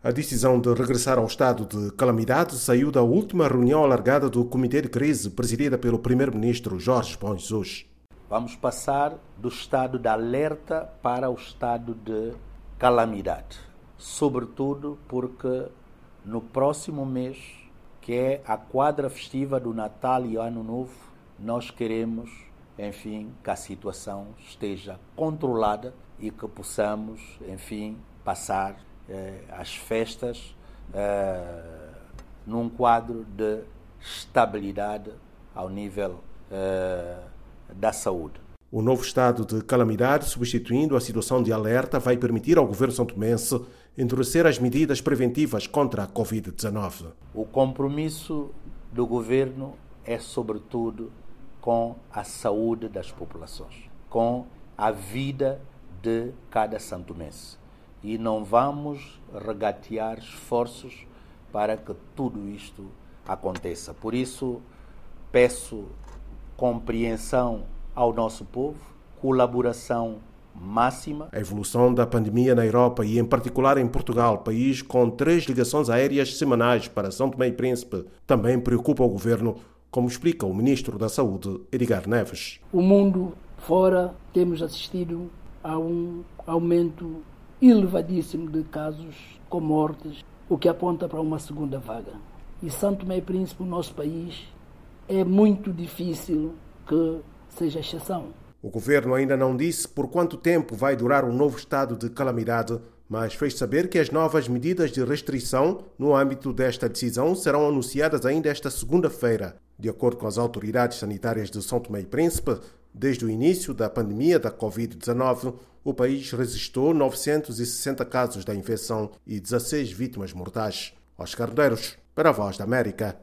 A decisão de regressar ao estado de calamidade saiu da última reunião alargada do Comitê de Crise, presidida pelo Primeiro-Ministro Jorge Bom. Vamos passar do estado de alerta para o estado de calamidade. Sobretudo porque no próximo mês, que é a quadra festiva do Natal e Ano Novo, nós queremos, enfim, que a situação esteja controlada e que possamos, enfim, passar as festas eh, num quadro de estabilidade ao nível eh, da saúde. O novo estado de calamidade, substituindo a situação de alerta, vai permitir ao governo santomense endurecer as medidas preventivas contra a Covid-19. O compromisso do governo é, sobretudo, com a saúde das populações, com a vida de cada santomense e não vamos regatear esforços para que tudo isto aconteça. Por isso, peço compreensão ao nosso povo, colaboração máxima. A evolução da pandemia na Europa e, em particular, em Portugal, país com três ligações aéreas semanais para São Tomé e Príncipe, também preocupa o governo, como explica o ministro da Saúde, Edgar Neves. O mundo fora temos assistido a um aumento elevadíssimo de casos com mortes, o que aponta para uma segunda vaga. E Santo e Príncipe, o nosso país, é muito difícil que seja exceção. O governo ainda não disse por quanto tempo vai durar o um novo estado de calamidade, mas fez saber que as novas medidas de restrição no âmbito desta decisão serão anunciadas ainda esta segunda-feira. De acordo com as autoridades sanitárias de São Tomé e Príncipe, desde o início da pandemia da Covid-19, o país registrou 960 casos da infecção e 16 vítimas mortais. Oscar Medeiros, para a Voz da América.